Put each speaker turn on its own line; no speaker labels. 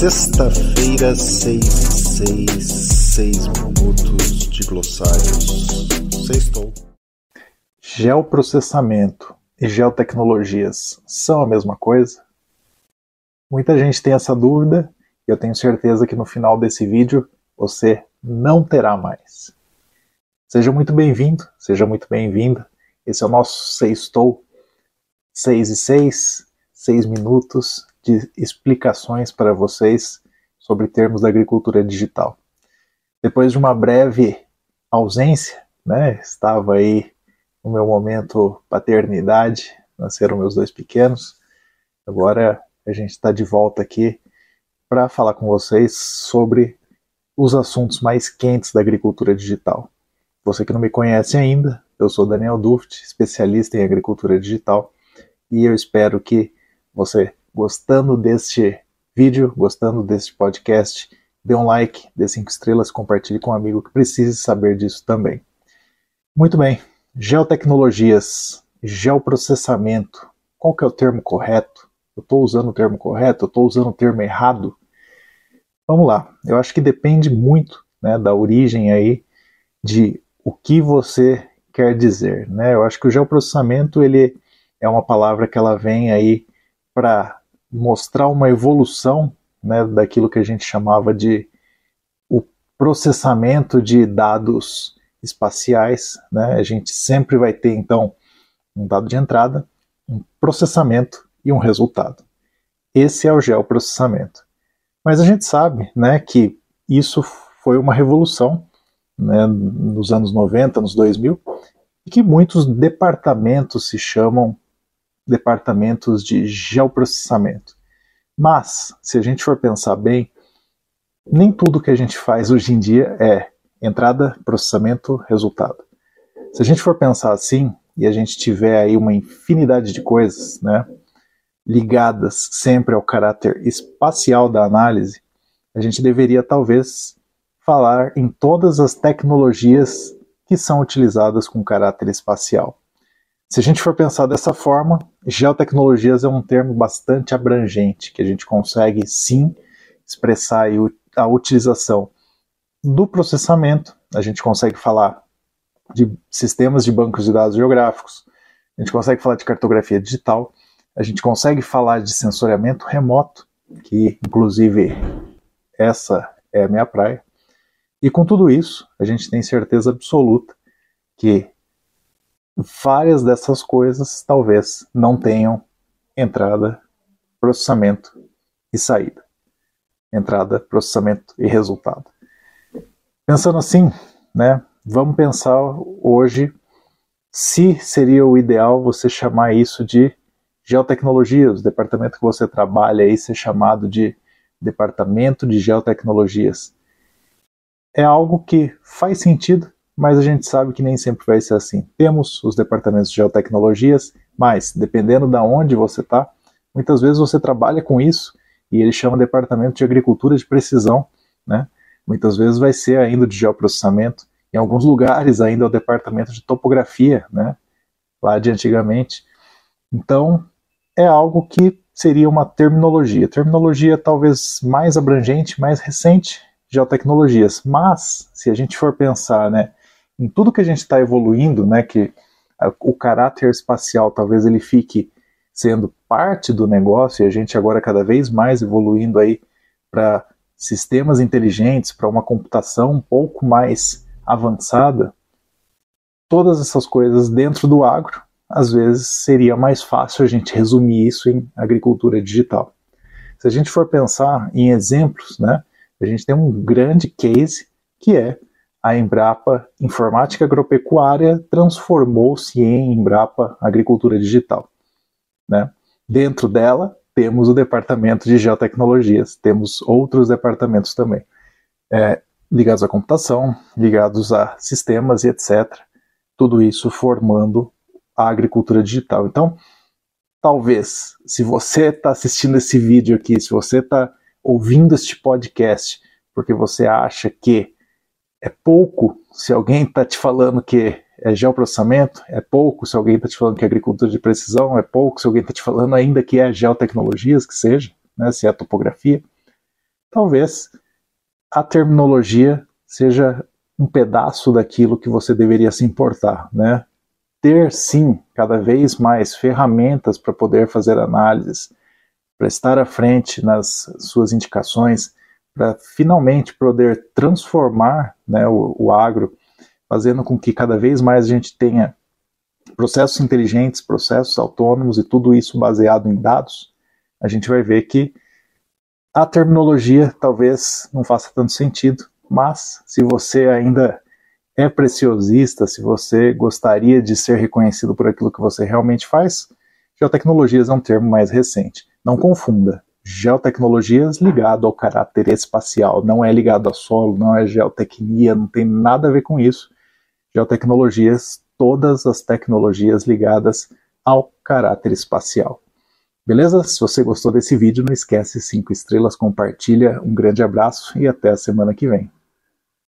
Sexta-feira, seis e seis, seis minutos de glossários. Sextou.
Geoprocessamento e geotecnologias são a mesma coisa? Muita gente tem essa dúvida e eu tenho certeza que no final desse vídeo você não terá mais. Seja muito bem-vindo, seja muito bem-vinda. Esse é o nosso Sextou 6 e 6, 6 minutos de explicações para vocês sobre termos da agricultura digital. Depois de uma breve ausência, né, estava aí no meu momento paternidade, nasceram meus dois pequenos. Agora a gente está de volta aqui para falar com vocês sobre os assuntos mais quentes da agricultura digital. Você que não me conhece ainda, eu sou Daniel Duft, especialista em agricultura digital, e eu espero que você gostando deste vídeo, gostando deste podcast, dê um like, dê cinco estrelas, compartilhe com um amigo que precise saber disso também. Muito bem, geotecnologias, geoprocessamento, qual que é o termo correto? Eu estou usando o termo correto? Eu estou usando o termo errado? Vamos lá, eu acho que depende muito né, da origem aí de o que você quer dizer. Né? Eu acho que o geoprocessamento ele é uma palavra que ela vem aí para mostrar uma evolução né, daquilo que a gente chamava de o processamento de dados espaciais. Né? A gente sempre vai ter, então, um dado de entrada, um processamento e um resultado. Esse é o geoprocessamento. Mas a gente sabe né, que isso foi uma revolução né, nos anos 90, nos 2000, e que muitos departamentos se chamam departamentos de geoprocessamento. Mas, se a gente for pensar bem, nem tudo que a gente faz hoje em dia é entrada, processamento, resultado. Se a gente for pensar assim, e a gente tiver aí uma infinidade de coisas, né, ligadas sempre ao caráter espacial da análise, a gente deveria talvez falar em todas as tecnologias que são utilizadas com caráter espacial. Se a gente for pensar dessa forma, geotecnologias é um termo bastante abrangente, que a gente consegue sim expressar a utilização do processamento, a gente consegue falar de sistemas de bancos de dados geográficos, a gente consegue falar de cartografia digital, a gente consegue falar de sensoriamento remoto, que inclusive essa é a minha praia. E com tudo isso, a gente tem certeza absoluta que várias dessas coisas talvez não tenham entrada, processamento e saída. Entrada, processamento e resultado. Pensando assim, né, vamos pensar hoje se seria o ideal você chamar isso de geotecnologias, o departamento que você trabalha aí ser chamado de departamento de geotecnologias. É algo que faz sentido mas a gente sabe que nem sempre vai ser assim. Temos os departamentos de geotecnologias, mas dependendo de onde você está, muitas vezes você trabalha com isso e ele chama departamento de agricultura de precisão, né? Muitas vezes vai ser ainda de geoprocessamento, em alguns lugares ainda é o departamento de topografia, né? Lá de antigamente. Então, é algo que seria uma terminologia. Terminologia talvez mais abrangente, mais recente, geotecnologias. Mas, se a gente for pensar, né, em tudo que a gente está evoluindo, né, que o caráter espacial talvez ele fique sendo parte do negócio e a gente agora cada vez mais evoluindo aí para sistemas inteligentes, para uma computação um pouco mais avançada, todas essas coisas dentro do agro, às vezes seria mais fácil a gente resumir isso em agricultura digital. Se a gente for pensar em exemplos, né, a gente tem um grande case que é a Embrapa Informática Agropecuária transformou-se em Embrapa Agricultura Digital. Né? Dentro dela, temos o departamento de geotecnologias, temos outros departamentos também, é, ligados à computação, ligados a sistemas e etc. Tudo isso formando a agricultura digital. Então, talvez, se você está assistindo esse vídeo aqui, se você está ouvindo este podcast, porque você acha que é pouco se alguém está te falando que é geoprocessamento, é pouco se alguém está te falando que é agricultura de precisão, é pouco se alguém está te falando ainda que é geotecnologias, que seja, né, se é topografia. talvez a terminologia seja um pedaço daquilo que você deveria se importar, né? Ter sim cada vez mais ferramentas para poder fazer análises, para estar à frente nas suas indicações, para finalmente poder transformar né, o, o agro, fazendo com que cada vez mais a gente tenha processos inteligentes, processos autônomos e tudo isso baseado em dados, a gente vai ver que a terminologia talvez não faça tanto sentido, mas se você ainda é preciosista, se você gostaria de ser reconhecido por aquilo que você realmente faz, geotecnologias é um termo mais recente. Não confunda. Geotecnologias ligado ao caráter espacial, não é ligado ao solo, não é geotecnia, não tem nada a ver com isso. Geotecnologias, todas as tecnologias ligadas ao caráter espacial. Beleza? Se você gostou desse vídeo, não esquece 5 estrelas, compartilha, um grande abraço e até a semana que vem.